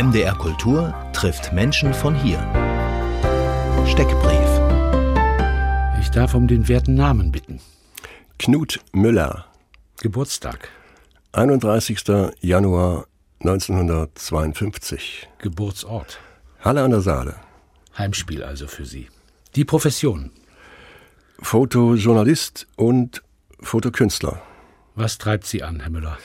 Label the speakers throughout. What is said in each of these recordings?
Speaker 1: MDR Kultur trifft Menschen von hier. Steckbrief.
Speaker 2: Ich darf um den werten Namen bitten.
Speaker 3: Knut Müller.
Speaker 2: Geburtstag.
Speaker 3: 31. Januar 1952.
Speaker 2: Geburtsort.
Speaker 3: Halle an der Saale.
Speaker 2: Heimspiel also für Sie. Die Profession.
Speaker 3: Fotojournalist und Fotokünstler.
Speaker 2: Was treibt Sie an, Herr Müller?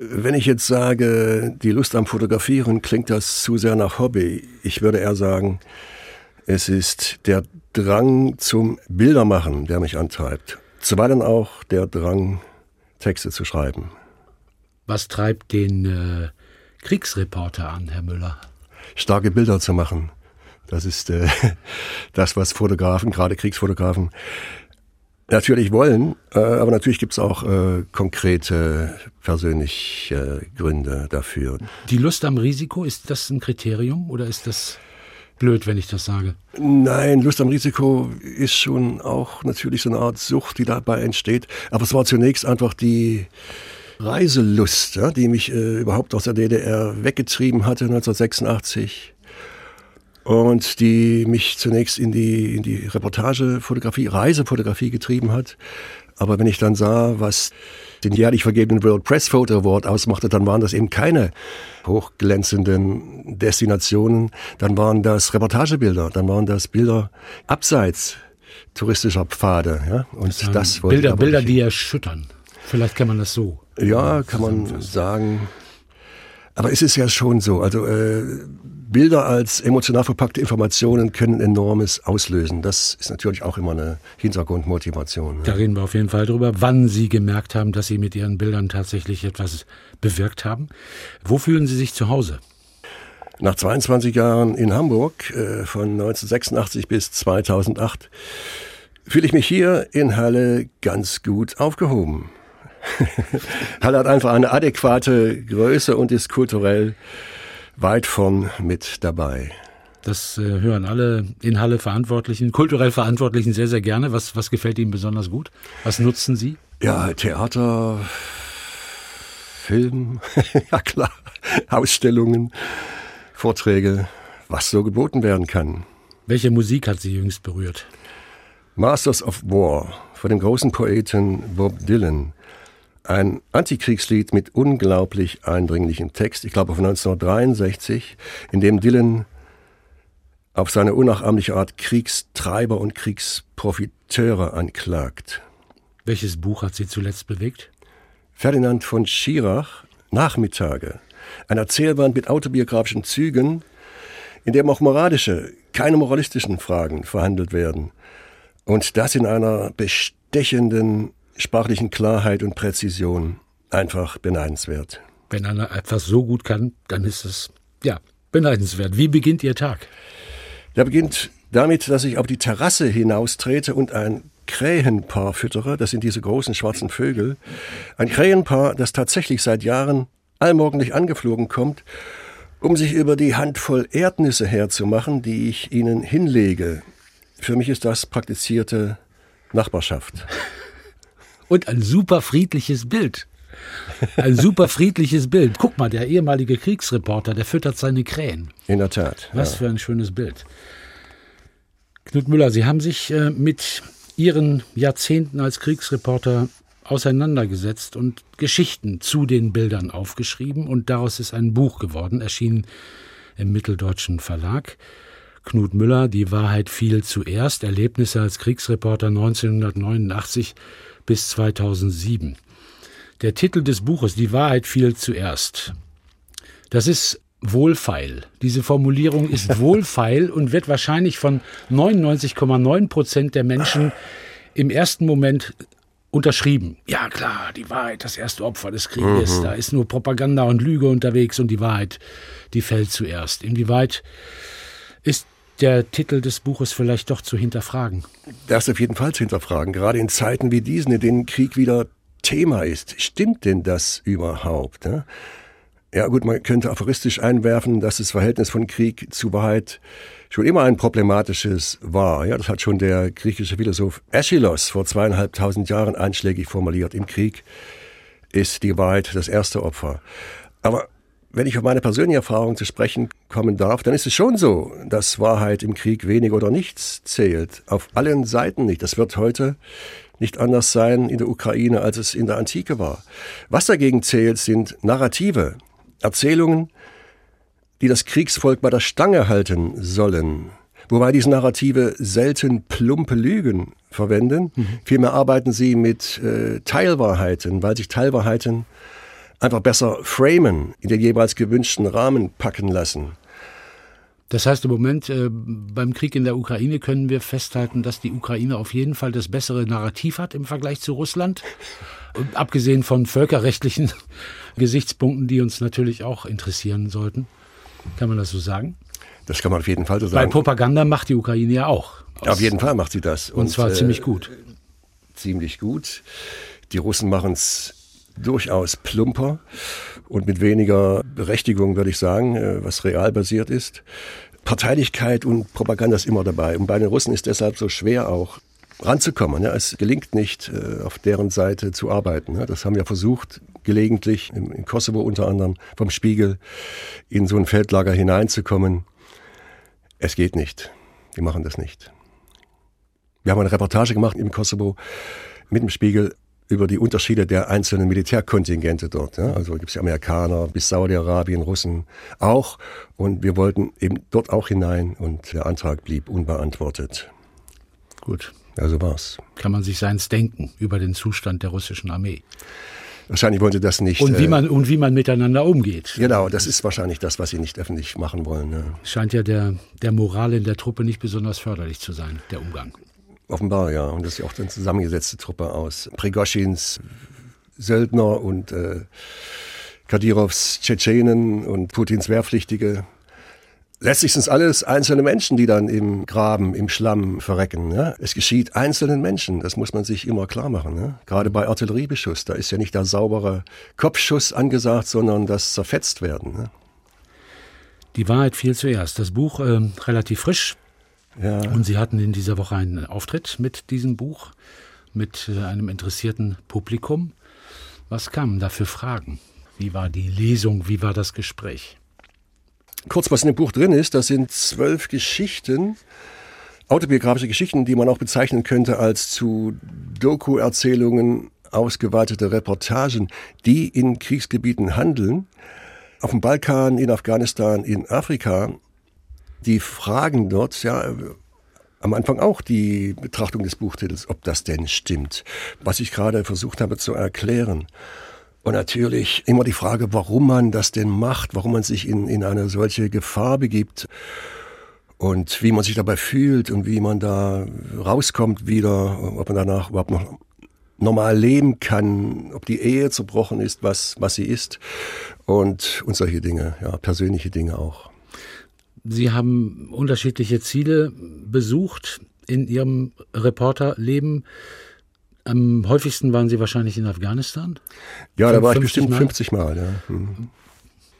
Speaker 3: Wenn ich jetzt sage, die Lust am Fotografieren, klingt das zu sehr nach Hobby. Ich würde eher sagen, es ist der Drang zum Bildermachen, der mich antreibt. Zuweilen auch der Drang, Texte zu schreiben.
Speaker 2: Was treibt den äh, Kriegsreporter an, Herr Müller?
Speaker 3: Starke Bilder zu machen. Das ist äh, das, was Fotografen, gerade Kriegsfotografen, natürlich wollen. Äh, aber natürlich gibt es auch äh, konkrete persönliche Gründe dafür.
Speaker 2: Die Lust am Risiko, ist das ein Kriterium oder ist das blöd, wenn ich das sage?
Speaker 3: Nein, Lust am Risiko ist schon auch natürlich so eine Art Sucht, die dabei entsteht. Aber es war zunächst einfach die Reiselust, ja, die mich äh, überhaupt aus der DDR weggetrieben hatte 1986 und die mich zunächst in die, in die Reportagefotografie, Reisefotografie getrieben hat. Aber wenn ich dann sah, was den jährlich vergebenen World Press Photo Award ausmachte, dann waren das eben keine hochglänzenden Destinationen, dann waren das Reportagebilder, dann waren das Bilder abseits touristischer Pfade. Ja? Und das, das wollte
Speaker 2: Bilder, Bilder, die erschüttern. Vielleicht kann man das so.
Speaker 3: Ja, kann man sagen. Aber es ist ja schon so. Also äh, Bilder als emotional verpackte Informationen können enormes auslösen. Das ist natürlich auch immer eine Hintergrundmotivation.
Speaker 2: Da reden wir auf jeden Fall drüber, wann Sie gemerkt haben, dass Sie mit Ihren Bildern tatsächlich etwas bewirkt haben. Wo fühlen Sie sich zu Hause?
Speaker 3: Nach 22 Jahren in Hamburg, äh, von 1986 bis 2008, fühle ich mich hier in Halle ganz gut aufgehoben. Halle hat einfach eine adäquate Größe und ist kulturell weit von mit dabei.
Speaker 2: Das äh, hören alle in Halle Verantwortlichen, kulturell Verantwortlichen sehr, sehr gerne. Was, was gefällt Ihnen besonders gut? Was nutzen Sie?
Speaker 3: Ja, Theater, Film, ja klar, Ausstellungen, Vorträge, was so geboten werden kann.
Speaker 2: Welche Musik hat Sie jüngst berührt?
Speaker 3: Masters of War von dem großen Poeten Bob Dylan. Ein Antikriegslied mit unglaublich eindringlichem Text, ich glaube von 1963, in dem Dylan auf seine unnachahmliche Art Kriegstreiber und Kriegsprofiteure anklagt.
Speaker 2: Welches Buch hat Sie zuletzt bewegt?
Speaker 3: Ferdinand von Schirach, Nachmittage. Ein Erzählband mit autobiografischen Zügen, in dem auch moralische, keine moralistischen Fragen verhandelt werden. Und das in einer bestechenden sprachlichen Klarheit und Präzision einfach beneidenswert.
Speaker 2: Wenn einer etwas so gut kann, dann ist es, ja, beneidenswert. Wie beginnt Ihr Tag?
Speaker 3: Der beginnt damit, dass ich auf die Terrasse hinaustrete und ein Krähenpaar füttere. Das sind diese großen schwarzen Vögel. Ein Krähenpaar, das tatsächlich seit Jahren allmorgendlich angeflogen kommt, um sich über die Handvoll Erdnüsse herzumachen, die ich ihnen hinlege. Für mich ist das praktizierte Nachbarschaft.
Speaker 2: Und ein super friedliches Bild. Ein super friedliches Bild. Guck mal, der ehemalige Kriegsreporter, der füttert seine Krähen.
Speaker 3: In der Tat.
Speaker 2: Was ja. für ein schönes Bild. Knut Müller, Sie haben sich äh, mit Ihren Jahrzehnten als Kriegsreporter auseinandergesetzt und Geschichten zu den Bildern aufgeschrieben und daraus ist ein Buch geworden, erschienen im Mitteldeutschen Verlag. Knut Müller, Die Wahrheit fiel zuerst, Erlebnisse als Kriegsreporter 1989 bis 2007. Der Titel des Buches Die Wahrheit fiel zuerst. Das ist wohlfeil. Diese Formulierung ist wohlfeil und wird wahrscheinlich von 99,9 Prozent der Menschen im ersten Moment unterschrieben. Ja klar, die Wahrheit, das erste Opfer des Krieges. Mhm. Da ist nur Propaganda und Lüge unterwegs und die Wahrheit, die fällt zuerst. Inwieweit ist der Titel des Buches vielleicht doch zu hinterfragen.
Speaker 3: Das auf jeden Fall zu hinterfragen, gerade in Zeiten wie diesen, in denen Krieg wieder Thema ist. Stimmt denn das überhaupt? Ne? Ja gut, man könnte aphoristisch einwerfen, dass das Verhältnis von Krieg zu Wahrheit schon immer ein problematisches war. Ja, das hat schon der griechische Philosoph Aeschylus vor zweieinhalbtausend Jahren einschlägig formuliert. Im Krieg ist die Wahrheit das erste Opfer. Aber wenn ich auf meine persönliche Erfahrung zu sprechen kommen darf, dann ist es schon so, dass Wahrheit im Krieg wenig oder nichts zählt. Auf allen Seiten nicht. Das wird heute nicht anders sein in der Ukraine, als es in der Antike war. Was dagegen zählt, sind Narrative, Erzählungen, die das Kriegsvolk bei der Stange halten sollen. Wobei diese Narrative selten plumpe Lügen verwenden. Mhm. Vielmehr arbeiten sie mit äh, Teilwahrheiten, weil sich Teilwahrheiten einfach besser framen, in den jeweils gewünschten Rahmen packen lassen.
Speaker 2: Das heißt, im Moment äh, beim Krieg in der Ukraine können wir festhalten, dass die Ukraine auf jeden Fall das bessere Narrativ hat im Vergleich zu Russland. Und abgesehen von völkerrechtlichen Gesichtspunkten, die uns natürlich auch interessieren sollten. Kann man das so sagen?
Speaker 3: Das kann man auf jeden Fall so sagen.
Speaker 2: Weil Propaganda macht die Ukraine ja auch.
Speaker 3: Auf jeden Fall macht sie das.
Speaker 2: Und, und zwar äh, ziemlich gut.
Speaker 3: Ziemlich gut. Die Russen machen es durchaus plumper und mit weniger Berechtigung, würde ich sagen, äh, was real basiert ist. Parteilichkeit und Propaganda ist immer dabei. Und bei den Russen ist deshalb so schwer auch ranzukommen. Es gelingt nicht, äh, auf deren Seite zu arbeiten. Das haben wir versucht, gelegentlich, in Kosovo unter anderem, vom Spiegel in so ein Feldlager hineinzukommen. Es geht nicht. Die machen das nicht. Wir haben eine Reportage gemacht im Kosovo mit dem Spiegel über die Unterschiede der einzelnen Militärkontingente dort. Ja. Also gibt es Amerikaner bis Saudi-Arabien, Russen auch. Und wir wollten eben dort auch hinein und der Antrag blieb unbeantwortet.
Speaker 2: Gut.
Speaker 3: Ja, so war's.
Speaker 2: Kann man sich seins denken über den Zustand der russischen Armee?
Speaker 3: Wahrscheinlich wollen sie das nicht.
Speaker 2: Und wie äh, man, und wie man miteinander umgeht.
Speaker 3: Genau, das ist wahrscheinlich das, was sie nicht öffentlich machen wollen. Ja.
Speaker 2: Scheint ja der, der Moral in der Truppe nicht besonders förderlich zu sein, der Umgang.
Speaker 3: Offenbar, ja. Und das ist ja auch eine zusammengesetzte Truppe aus Prigoschins Söldner und äh, Kadirovs Tschetschenen und Putins Wehrpflichtige. Letztlich sind es alles einzelne Menschen, die dann im Graben, im Schlamm verrecken. Ja? Es geschieht einzelnen Menschen, das muss man sich immer klar machen. Ja? Gerade bei Artilleriebeschuss, da ist ja nicht der saubere Kopfschuss angesagt, sondern das zerfetzt werden. Ja?
Speaker 2: Die Wahrheit fiel zuerst. Das Buch äh, relativ frisch, ja. Und Sie hatten in dieser Woche einen Auftritt mit diesem Buch, mit äh, einem interessierten Publikum. Was kamen da für Fragen? Wie war die Lesung? Wie war das Gespräch?
Speaker 3: Kurz, was in dem Buch drin ist, das sind zwölf Geschichten, autobiografische Geschichten, die man auch bezeichnen könnte als zu Doku-Erzählungen ausgeweitete Reportagen, die in Kriegsgebieten handeln. Auf dem Balkan, in Afghanistan, in Afrika die fragen dort, ja, am Anfang auch die Betrachtung des Buchtitels, ob das denn stimmt, was ich gerade versucht habe zu erklären. Und natürlich immer die Frage, warum man das denn macht, warum man sich in, in eine solche Gefahr begibt und wie man sich dabei fühlt und wie man da rauskommt wieder, ob man danach überhaupt noch normal leben kann, ob die Ehe zerbrochen ist, was, was sie ist und, und solche Dinge, ja, persönliche Dinge auch.
Speaker 2: Sie haben unterschiedliche Ziele besucht in Ihrem Reporterleben. Am häufigsten waren Sie wahrscheinlich in Afghanistan?
Speaker 3: Ja, da war ich bestimmt Mal. 50 Mal. Ja. Mhm.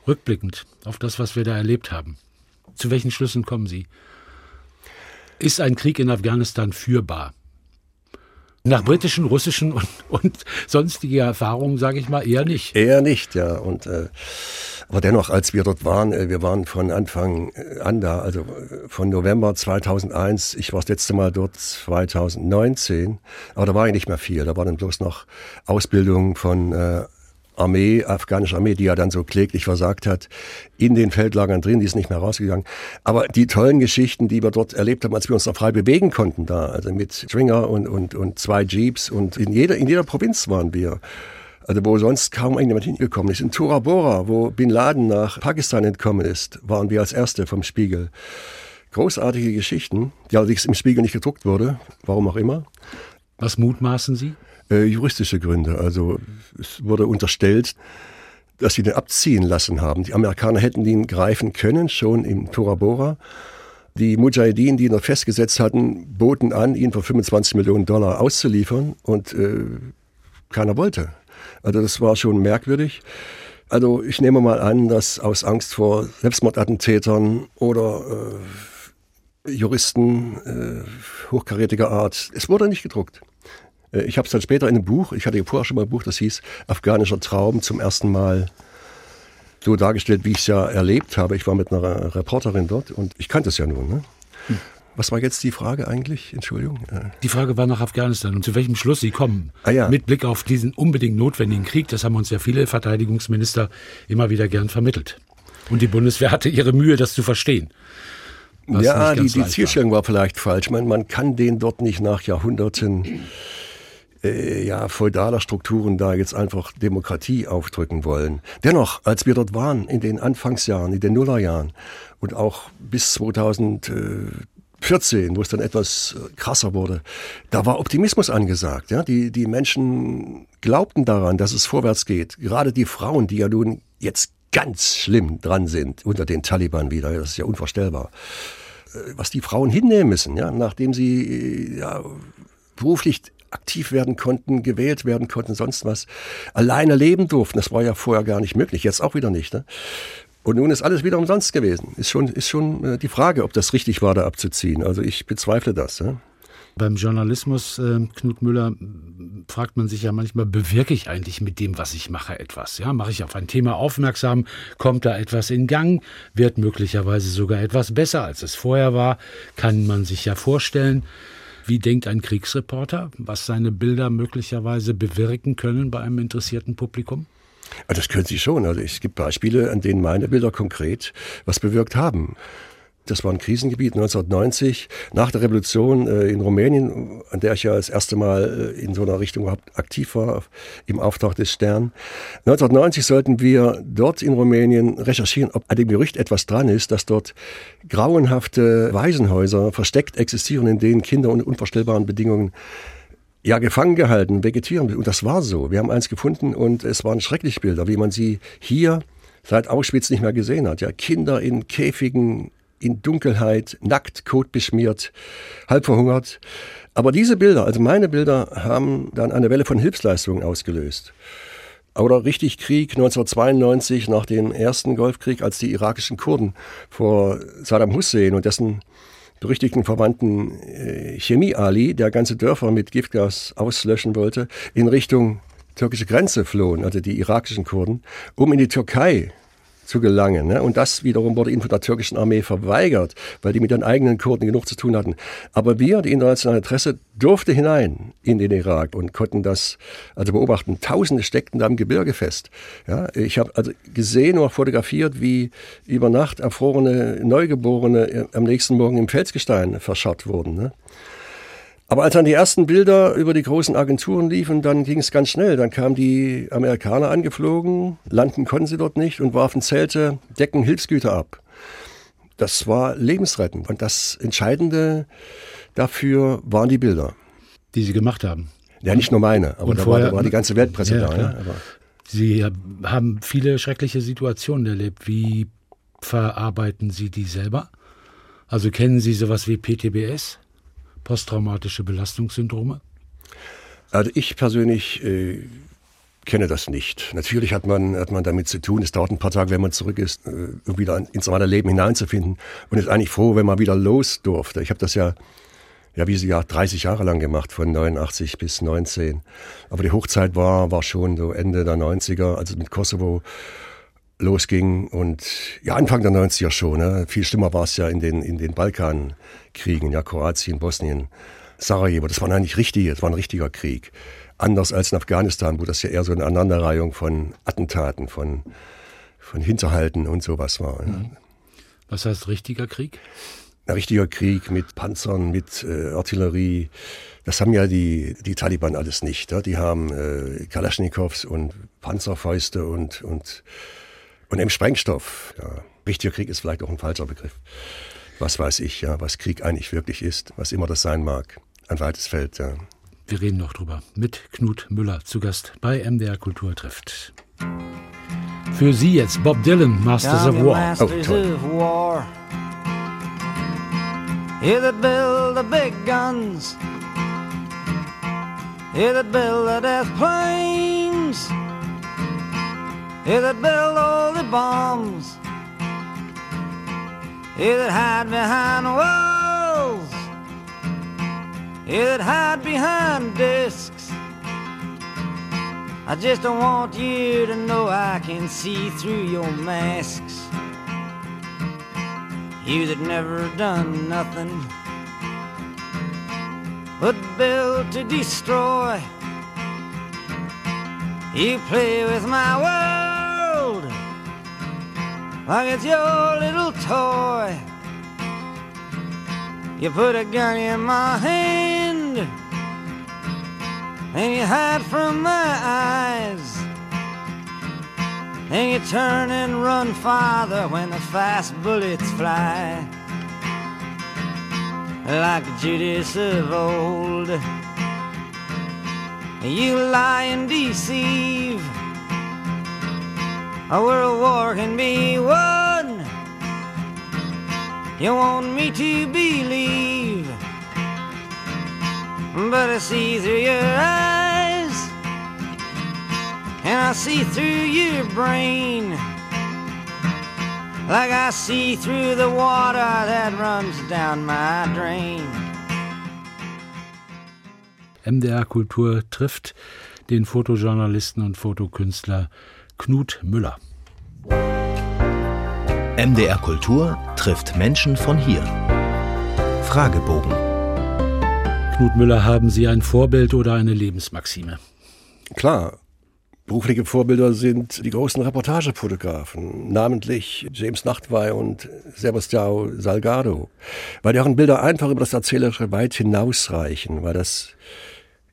Speaker 2: Rückblickend auf das, was wir da erlebt haben. Zu welchen Schlüssen kommen Sie? Ist ein Krieg in Afghanistan führbar? Nach britischen, russischen und, und sonstige Erfahrungen, sage ich mal, eher nicht.
Speaker 3: Eher nicht, ja. Und äh, aber dennoch, als wir dort waren, äh, wir waren von Anfang äh, an da, also äh, von November 2001, ich war das letzte Mal dort 2019, aber da war ja nicht mehr viel. Da war dann bloß noch Ausbildung von äh, Armee, afghanische Armee, die ja dann so kläglich versagt hat, in den Feldlagern drin, die ist nicht mehr rausgegangen. Aber die tollen Geschichten, die wir dort erlebt haben, als wir uns noch frei bewegen konnten da, also mit Stringer und, und, und zwei Jeeps und in jeder, in jeder Provinz waren wir. Also wo sonst kaum irgendjemand hingekommen ist. In Tora Bora, wo Bin Laden nach Pakistan entkommen ist, waren wir als Erste vom Spiegel. Großartige Geschichten, die allerdings im Spiegel nicht gedruckt wurde, warum auch immer.
Speaker 2: Was mutmaßen Sie?
Speaker 3: Äh, juristische Gründe. Also es wurde unterstellt, dass sie den abziehen lassen haben. Die Amerikaner hätten ihn greifen können, schon in Tora Bora. Die Mujahideen, die ihn noch festgesetzt hatten, boten an, ihn für 25 Millionen Dollar auszuliefern und äh, keiner wollte. Also das war schon merkwürdig. Also ich nehme mal an, dass aus Angst vor Selbstmordattentätern oder äh, Juristen äh, hochkarätiger Art, es wurde nicht gedruckt. Äh, ich habe es dann später in einem Buch, ich hatte vorher schon mal ein Buch, das hieß Afghanischer Traum, zum ersten Mal so dargestellt, wie ich es ja erlebt habe. Ich war mit einer Reporterin dort und ich kannte es ja nun. Ne? Hm. Was war jetzt die Frage eigentlich? Entschuldigung. Äh.
Speaker 2: Die Frage war nach Afghanistan und zu welchem Schluss Sie kommen. Ah, ja. Mit Blick auf diesen unbedingt notwendigen Krieg. Das haben uns ja viele Verteidigungsminister immer wieder gern vermittelt. Und die Bundeswehr hatte ihre Mühe, das zu verstehen.
Speaker 3: Ja, die, die Zielstellung war. war vielleicht falsch. Man, man kann den dort nicht nach Jahrhunderten äh, ja, feudaler Strukturen da jetzt einfach Demokratie aufdrücken wollen. Dennoch, als wir dort waren, in den Anfangsjahren, in den Nullerjahren und auch bis 2000, 14, wo es dann etwas äh, krasser wurde, da war Optimismus angesagt. Ja? Die, die Menschen glaubten daran, dass es vorwärts geht. Gerade die Frauen, die ja nun jetzt ganz schlimm dran sind unter den Taliban wieder, das ist ja unvorstellbar. Äh, was die Frauen hinnehmen müssen, ja, nachdem sie äh, ja, beruflich aktiv werden konnten, gewählt werden konnten, sonst was, alleine leben durften. Das war ja vorher gar nicht möglich, jetzt auch wieder nicht. Ne? Und nun ist alles wieder umsonst gewesen. Ist schon, ist schon äh, die Frage, ob das richtig war, da abzuziehen. Also ich bezweifle das. Ja?
Speaker 2: Beim Journalismus, äh, Knut Müller, fragt man sich ja manchmal, bewirke ich eigentlich mit dem, was ich mache, etwas? Ja, mache ich auf ein Thema aufmerksam? Kommt da etwas in Gang? Wird möglicherweise sogar etwas besser, als es vorher war? Kann man sich ja vorstellen. Wie denkt ein Kriegsreporter, was seine Bilder möglicherweise bewirken können bei einem interessierten Publikum?
Speaker 3: Ah, das können Sie schon. Also es gibt Beispiele, an denen meine Bilder konkret was bewirkt haben. Das war ein Krisengebiet 1990 nach der Revolution äh, in Rumänien, an der ich ja das erste Mal äh, in so einer Richtung überhaupt aktiv war, im Auftrag des Stern. 1990 sollten wir dort in Rumänien recherchieren, ob an dem Gerücht etwas dran ist, dass dort grauenhafte Waisenhäuser versteckt existieren, in denen Kinder unter unvorstellbaren Bedingungen ja, gefangen gehalten, vegetieren. Und das war so. Wir haben eins gefunden und es waren schreckliche Bilder, wie man sie hier seit Auschwitz nicht mehr gesehen hat. Ja, Kinder in Käfigen, in Dunkelheit, nackt, kotbeschmiert, halb verhungert. Aber diese Bilder, also meine Bilder, haben dann eine Welle von Hilfsleistungen ausgelöst. Oder richtig Krieg 1992 nach dem ersten Golfkrieg, als die irakischen Kurden vor Saddam Hussein und dessen berüchtigten Verwandten äh, Chemie Ali, der ganze Dörfer mit Giftgas auslöschen wollte, in Richtung türkische Grenze flohen, also die irakischen Kurden, um in die Türkei zu gelangen. Ne? Und das wiederum wurde ihnen von der türkischen Armee verweigert, weil die mit ihren eigenen Kurden genug zu tun hatten. Aber wir, die internationale Presse, durfte hinein in den Irak und konnten das also beobachten. Tausende steckten da im Gebirge fest. Ja? Ich habe also gesehen und fotografiert, wie über Nacht erfrorene Neugeborene am nächsten Morgen im Felsgestein verscharrt wurden. Ne? Aber als dann die ersten Bilder über die großen Agenturen liefen, dann ging es ganz schnell. Dann kamen die Amerikaner angeflogen, landen konnten sie dort nicht und warfen Zelte, Decken, Hilfsgüter ab. Das war lebensrettend. Und das Entscheidende dafür waren die Bilder.
Speaker 2: Die Sie gemacht haben.
Speaker 3: Ja, nicht nur meine, aber da, vorher, war, da, war, die ganze Weltpresse ja, da. Ja,
Speaker 2: Sie haben viele schreckliche Situationen erlebt. Wie verarbeiten Sie die selber? Also kennen Sie sowas wie PTBS? Posttraumatische Belastungssyndrome?
Speaker 3: Also ich persönlich äh, kenne das nicht. Natürlich hat man, hat man damit zu tun. Es dauert ein paar Tage, wenn man zurück ist, äh, wieder ins normale Leben hineinzufinden und ist eigentlich froh, wenn man wieder los durfte. Ich habe das ja, ja, wie Sie ja 30 Jahre lang gemacht, von 89 bis 19. Aber die Hochzeit war, war schon so Ende der 90er, als es mit Kosovo losging und ja, Anfang der 90er schon. Ne? Viel schlimmer war es ja in den, in den Balkankriegen, ja, Kroatien, Bosnien, Sarajevo. Das war eigentlich richtig, das war ein richtiger Krieg. Anders als in Afghanistan, wo das ja eher so eine Aneinanderreihung von Attentaten, von, von Hinterhalten und sowas war. Mhm.
Speaker 2: Was heißt richtiger Krieg?
Speaker 3: Ein richtiger Krieg mit Panzern, mit äh, Artillerie. Das haben ja die, die Taliban alles nicht. Ja? Die haben äh, Kalaschnikows und Panzerfäuste und, und und im Sprengstoff. Ja. Richtiger Krieg ist vielleicht auch ein falscher Begriff. Was weiß ich, ja, was Krieg eigentlich wirklich ist, was immer das sein mag. Ein weites Feld, ja.
Speaker 2: Wir reden noch drüber mit Knut Müller zu Gast bei MDR Kultur trifft. Für Sie jetzt Bob Dylan, Masters of War. Oh, toll. War. Here that build the big guns. Here that build the death planes. Here that build all the bombs. Here that hide behind walls. Here that hide behind discs.
Speaker 4: I just don't want you to know I can see through your masks. You that never done nothing but build to destroy. You play with my world like it's your little toy. You put a gun in my hand and you hide from my eyes. And you turn and run farther when the fast bullets fly. Like Judas of old, you lie and deceive. A world war can be won. You want me to believe but I see through your eyes, and I see through your brain, like I see through the water that runs down my drain.
Speaker 2: MDR Kultur trifft den Fotojournalisten und Fotokünstler Knut Müller.
Speaker 1: MDR Kultur trifft Menschen von hier. Fragebogen.
Speaker 2: Knut Müller, haben Sie ein Vorbild oder eine Lebensmaxime?
Speaker 3: Klar. Berufliche Vorbilder sind die großen Reportagefotografen, namentlich James Nachtwey und Sebastião Salgado, weil deren Bilder einfach über das Erzählerische weit hinausreichen, weil das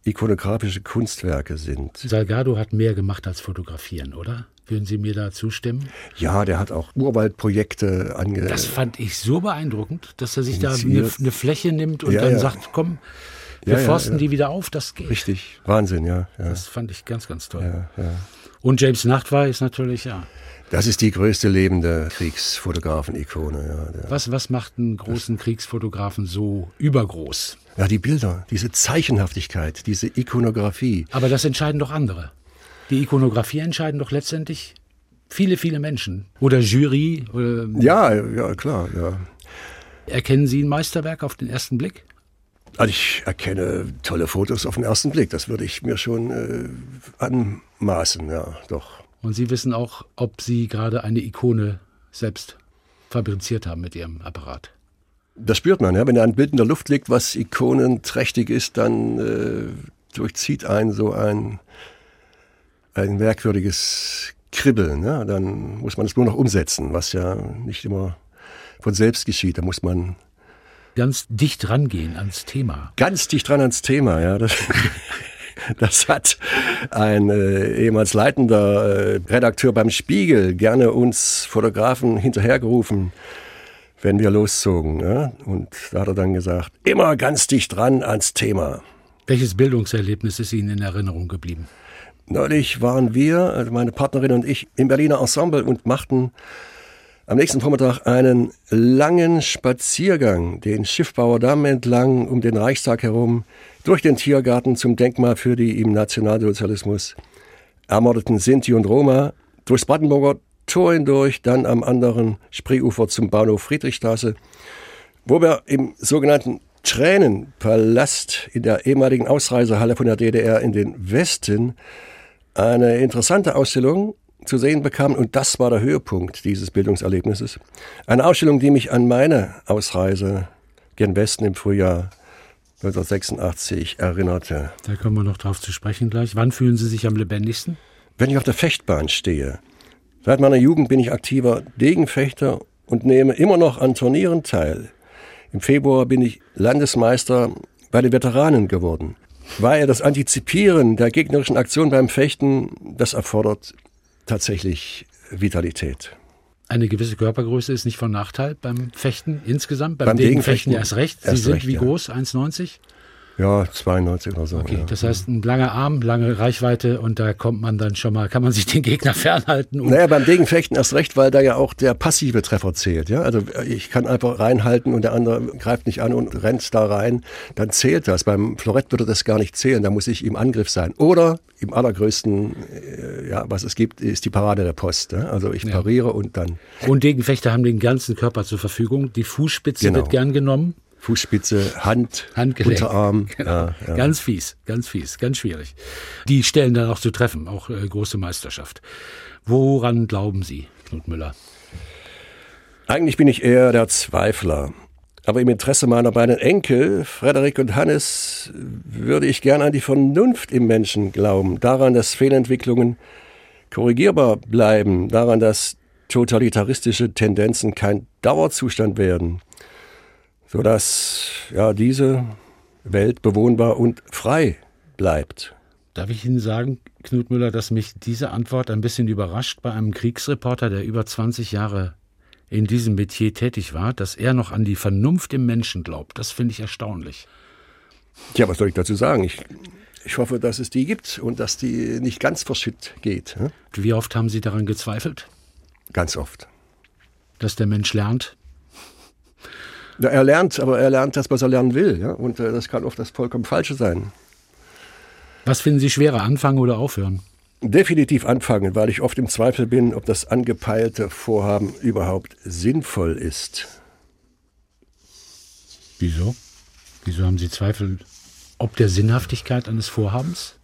Speaker 3: ikonografische Kunstwerke sind.
Speaker 2: Salgado hat mehr gemacht als fotografieren, oder? Würden Sie mir da zustimmen?
Speaker 3: Ja, der hat auch Urwaldprojekte ange.
Speaker 2: Das fand ich so beeindruckend, dass er sich da eine, eine, Fläche nimmt und ja, dann ja. sagt, komm, wir ja, forsten die wieder auf, das geht.
Speaker 3: Richtig, Wahnsinn, ja.
Speaker 2: Das fand ich ganz, ganz toll. Und James Nachtwey ist natürlich, ja.
Speaker 3: Das ist die größte lebende Kriegsfotografen-Ikone.
Speaker 2: Ja, was, was macht einen großen Kriegsfotografen so übergroß?
Speaker 3: Ja, die Bilder, diese Zeichenhaftigkeit, diese Ikonografie.
Speaker 2: Aber das entscheiden doch andere. Die Ikonografie entscheiden doch letztendlich viele, viele Menschen. Oder Jury. Oder
Speaker 3: ja, ja, klar, ja.
Speaker 2: Erkennen Sie ein Meisterwerk auf den ersten Blick?
Speaker 3: Also ich erkenne tolle Fotos auf den ersten Blick. Das würde ich mir schon äh, anmaßen, ja, doch.
Speaker 2: Und Sie wissen auch, ob Sie gerade eine Ikone selbst fabriziert haben mit Ihrem Apparat.
Speaker 3: Das spürt man, ja. Wenn ein Bild in der Luft liegt, was ikonenträchtig ist, dann äh, durchzieht einen so ein, ein merkwürdiges Kribbeln. Ja. Dann muss man es nur noch umsetzen, was ja nicht immer von selbst geschieht. Da muss man
Speaker 2: ganz dicht rangehen ans Thema.
Speaker 3: Ganz dicht dran ans Thema, ja. Das, hat ein äh, ehemals leitender äh, Redakteur beim Spiegel gerne uns Fotografen hinterhergerufen, wenn wir loszogen. Ja? Und da hat er dann gesagt, immer ganz dicht dran ans Thema.
Speaker 2: Welches Bildungserlebnis ist Ihnen in Erinnerung geblieben?
Speaker 3: Neulich waren wir, also meine Partnerin und ich, im Berliner Ensemble und machten am nächsten Vormittag einen langen Spaziergang den Schiffbauer Damm entlang um den Reichstag herum, durch den Tiergarten zum Denkmal für die im Nationalsozialismus ermordeten Sinti und Roma, durchs Brandenburger Tor hindurch, dann am anderen Spreeufer zum Bahnhof Friedrichstraße, wo wir im sogenannten Tränenpalast in der ehemaligen Ausreisehalle von der DDR in den Westen eine interessante Ausstellung zu sehen bekam. Und das war der Höhepunkt dieses Bildungserlebnisses. Eine Ausstellung, die mich an meine Ausreise gen Westen im Frühjahr 1986 erinnerte.
Speaker 2: Da kommen wir noch drauf zu sprechen gleich. Wann fühlen Sie sich am lebendigsten?
Speaker 3: Wenn ich auf der Fechtbahn stehe. Seit meiner Jugend bin ich aktiver Degenfechter und nehme immer noch an Turnieren teil. Im Februar bin ich Landesmeister bei den Veteranen geworden. Weil das Antizipieren der gegnerischen Aktion beim Fechten, das erfordert tatsächlich Vitalität.
Speaker 2: Eine gewisse Körpergröße ist nicht von Nachteil beim Fechten insgesamt, beim, beim Degenfechten erst recht. Sie erst sind recht, wie ja. groß? 1,90?
Speaker 3: Ja, 92 oder so.
Speaker 2: Okay,
Speaker 3: ja.
Speaker 2: das heißt ein langer Arm, lange Reichweite und da kommt man dann schon mal, kann man sich den Gegner fernhalten.
Speaker 3: naja, beim Degenfechten erst recht, weil da ja auch der passive Treffer zählt. Ja? Also ich kann einfach reinhalten und der andere greift nicht an und rennt da rein, dann zählt das. Beim Florett würde das gar nicht zählen, da muss ich im Angriff sein. Oder im allergrößten, äh, ja, was es gibt, ist die Parade der Post. Ja? Also ich pariere ja. und dann.
Speaker 2: Und Degenfechter haben den ganzen Körper zur Verfügung. Die Fußspitze genau. wird gern genommen.
Speaker 3: Fußspitze, Hand,
Speaker 2: Handgelenk.
Speaker 3: Unterarm.
Speaker 2: Genau.
Speaker 3: Ja, ja.
Speaker 2: Ganz fies, ganz fies, ganz schwierig. Die Stellen dann auch zu treffen, auch äh, große Meisterschaft. Woran glauben Sie, Knut Müller?
Speaker 3: Eigentlich bin ich eher der Zweifler. Aber im Interesse meiner beiden Enkel, Frederik und Hannes, würde ich gern an die Vernunft im Menschen glauben. Daran, dass Fehlentwicklungen korrigierbar bleiben. Daran, dass totalitaristische Tendenzen kein Dauerzustand werden. Sodass ja, diese Welt bewohnbar und frei bleibt.
Speaker 2: Darf ich Ihnen sagen, Knut Müller, dass mich diese Antwort ein bisschen überrascht bei einem Kriegsreporter, der über 20 Jahre in diesem Metier tätig war, dass er noch an die Vernunft im Menschen glaubt. Das finde ich erstaunlich.
Speaker 3: Ja, was soll ich dazu sagen? Ich, ich hoffe, dass es die gibt und dass die nicht ganz verschütt geht. ne?
Speaker 2: Wie oft haben Sie daran gezweifelt,
Speaker 3: Ganz oft.
Speaker 2: dass der Mensch lernt?
Speaker 3: Ja, er lernt, aber er lernt das, was er lernen will. Ja? Und äh, das kann oft das vollkommen Falsche sein.
Speaker 2: Was finden Sie schwerer, anfangen oder aufhören?
Speaker 3: Definitiv anfangen, weil ich oft im Zweifel bin, ob das angepeilte Vorhaben überhaupt sinnvoll ist.
Speaker 2: Wieso? Wieso haben Sie Zweifel, ob der Sinnhaftigkeit eines Vorhabens?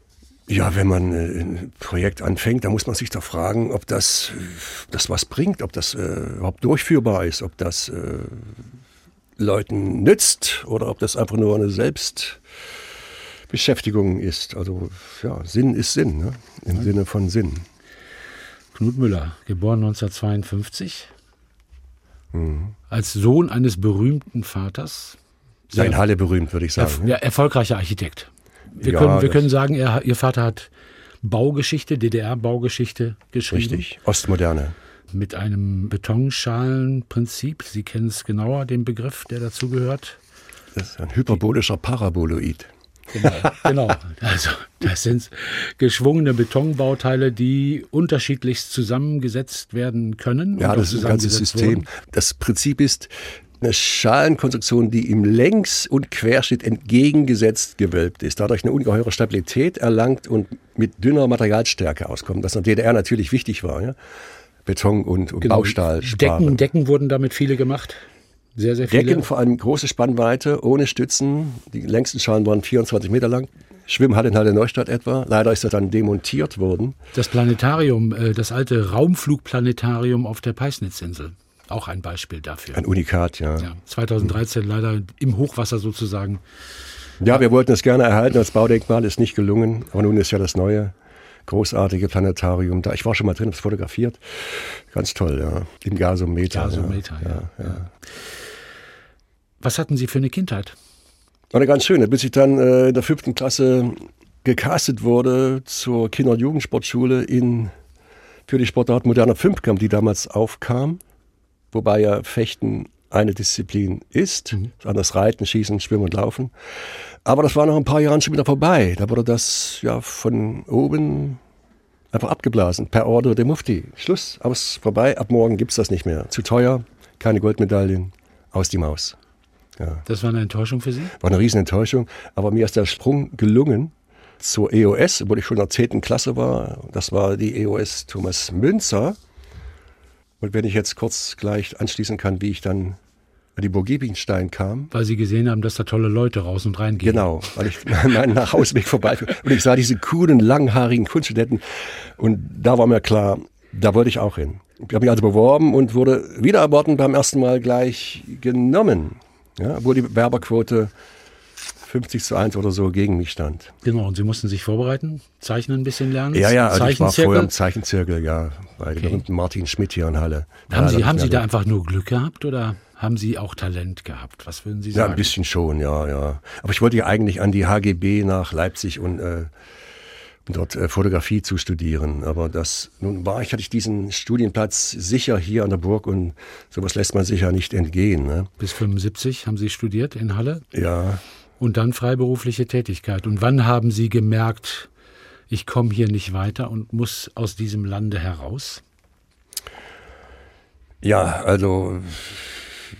Speaker 3: Ja, wenn man äh, ein Projekt anfängt, dann muss man sich doch fragen, ob das, äh, das was bringt, ob das äh, überhaupt durchführbar ist, ob das äh, Leuten nützt oder ob das einfach nur eine Selbstbeschäftigung ist. Also ja, Sinn ist Sinn, ne? im Sinne von Sinn.
Speaker 2: Knut Müller, geboren 1952, als Sohn eines berühmten Vaters.
Speaker 3: Sein Halle berühmt, würde ich sagen.
Speaker 2: Erf ja, erfolgreicher Architekt. Wir,
Speaker 3: Ja,
Speaker 2: können, wir können sagen, er, Ihr Vater hat Baugeschichte, DDR-Baugeschichte geschrieben.
Speaker 3: Richtig, Ostmoderne.
Speaker 2: Mit einem Betonschalenprinzip. Sie kennen es genauer, den Begriff, der dazugehört.
Speaker 3: Das ist ein hyperbolischer Paraboloid.
Speaker 2: Genau, genau. Also, das sind geschwungene Betonbauteile, die unterschiedlichst zusammengesetzt werden können.
Speaker 3: Ja, das ist ein ganzes System.
Speaker 2: wurden.
Speaker 3: Das Prinzip ist eine Schalenkonstruktion, die im Längs- und Querschnitt entgegengesetzt gewölbt ist, dadurch eine ungeheure Stabilität erlangt und mit dünner Materialstärke auskommt, was in der DDR natürlich wichtig war. Ja? Beton und, und
Speaker 2: Genau.
Speaker 3: Baustahl.
Speaker 2: Decken, Decken wurden damit viele gemacht. Sehr, sehr viele.
Speaker 3: Decken vor allem große Spannweite, ohne Stützen. Die längsten Schalen waren 24 Meter lang. Schwimmhalle in Halle Neustadt etwa. Leider ist das dann demontiert worden.
Speaker 2: Das Planetarium, äh, das alte Raumflugplanetarium auf der Peisnitzinsel. Auch ein Beispiel dafür.
Speaker 3: Ein Unikat, ja.
Speaker 2: Ja, 2013 leider im Hochwasser sozusagen.
Speaker 3: Ja, wir wollten es gerne erhalten als Baudenkmal, ist nicht gelungen. Aber nun ist ja das neue großartige Planetarium da. Ich war schon mal drin, habe es fotografiert. Ganz toll, ja. Im Gasometer.
Speaker 2: Gasometer, ja. ja. Was hatten Sie für eine Kindheit?
Speaker 3: War eine ganz schöne, bis ich dann äh, in der fünften Klasse gecastet wurde zur Kinder- und Jugendsportschule in, für die Sportart moderner Fünfkampf, die damals aufkam. Wobei ja Fechten eine Disziplin ist, anders Reiten, Schießen, Schwimmen und Laufen. Aber das war nach ein paar Jahren schon wieder vorbei. Da wurde das ja von oben einfach abgeblasen, per Order der Mufti. Schluss, aus, vorbei, ab morgen gibt's das nicht mehr. Zu teuer, keine Goldmedaillen, aus die Maus.
Speaker 2: Das war eine Enttäuschung für Sie?
Speaker 3: War eine riesen Enttäuschung, aber mir ist der Sprung gelungen zur EOS, obwohl ich schon in der 10. Klasse war. Das war die EOS Thomas Münzer. Und wenn ich jetzt kurz gleich anschließen kann, wie ich dann an die Burg Giebingstein kam.
Speaker 2: Weil Sie gesehen haben, dass da tolle Leute raus und rein gehen.
Speaker 3: Genau, weil ich meinen Nachhausweg vorbeifuhr. Und ich sah diese coolen, langhaarigen Kunststudenten. Und da war mir klar, da wollte ich auch hin. Ich habe mich also beworben und wurde wieder erwarten beim ersten Mal gleich genommen. Ja, obwohl die Werberquote 50 zu 1 oder so gegen mich stand.
Speaker 2: Genau, und Sie mussten sich vorbereiten, zeichnen ein bisschen lernen.
Speaker 3: Ja, ja, also ich war vorher im Zeichenzirkel, ja, bei dem berühmten Martin Schmidt hier in Halle.
Speaker 2: Haben Sie, haben Sie
Speaker 3: ja,
Speaker 2: da einfach nur Glück gehabt oder haben Sie auch Talent gehabt? Was würden Sie
Speaker 3: Ja,
Speaker 2: sagen?
Speaker 3: ein bisschen schon, ja, ja. Aber ich wollte ja eigentlich an die HGB nach Leipzig und äh, dort äh, Fotografie zu studieren. Aber das, nun war ich, hatte ich diesen Studienplatz sicher hier an der Burg und sowas lässt man sich ja nicht entgehen. Ne?
Speaker 2: Bis 75 haben Sie studiert in Halle
Speaker 3: Ja,
Speaker 2: und dann freiberufliche Tätigkeit. Und wann haben Sie gemerkt, ich komme hier nicht weiter und muss aus diesem Lande heraus?
Speaker 3: ja, also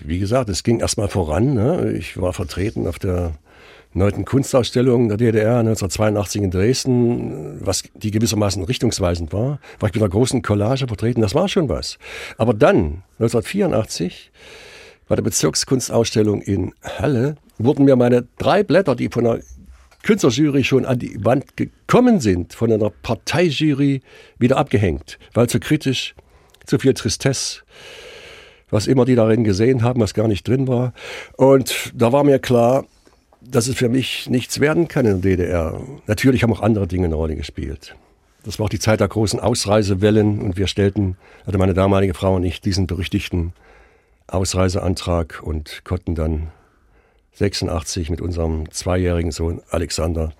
Speaker 3: wie gesagt, es ging erstmal voran. Ne? Ich war vertreten auf der neunten Kunstausstellung der DDR 1982 in Dresden, was die gewissermaßen richtungsweisend war. War ich mit einer großen Collage vertreten, das war schon was. Aber dann, 1984, bei der Bezirkskunstausstellung in Halle wurden mir meine drei Blätter, die von der Künstlerjury schon an die Wand gekommen sind, von einer Parteijury wieder abgehängt, weil zu kritisch, zu viel Tristesse, was immer die darin gesehen haben, was gar nicht drin war. Und da war mir klar, dass es für mich nichts werden kann in der DDR. Natürlich haben auch andere Dinge eine Rolle gespielt. Das war auch die Zeit der großen Ausreisewellen und wir stellten, also meine damalige Frau und ich, diesen berüchtigten Ausreiseantrag und konnten dann 86 mit unserem zweijährigen Sohn Alexander,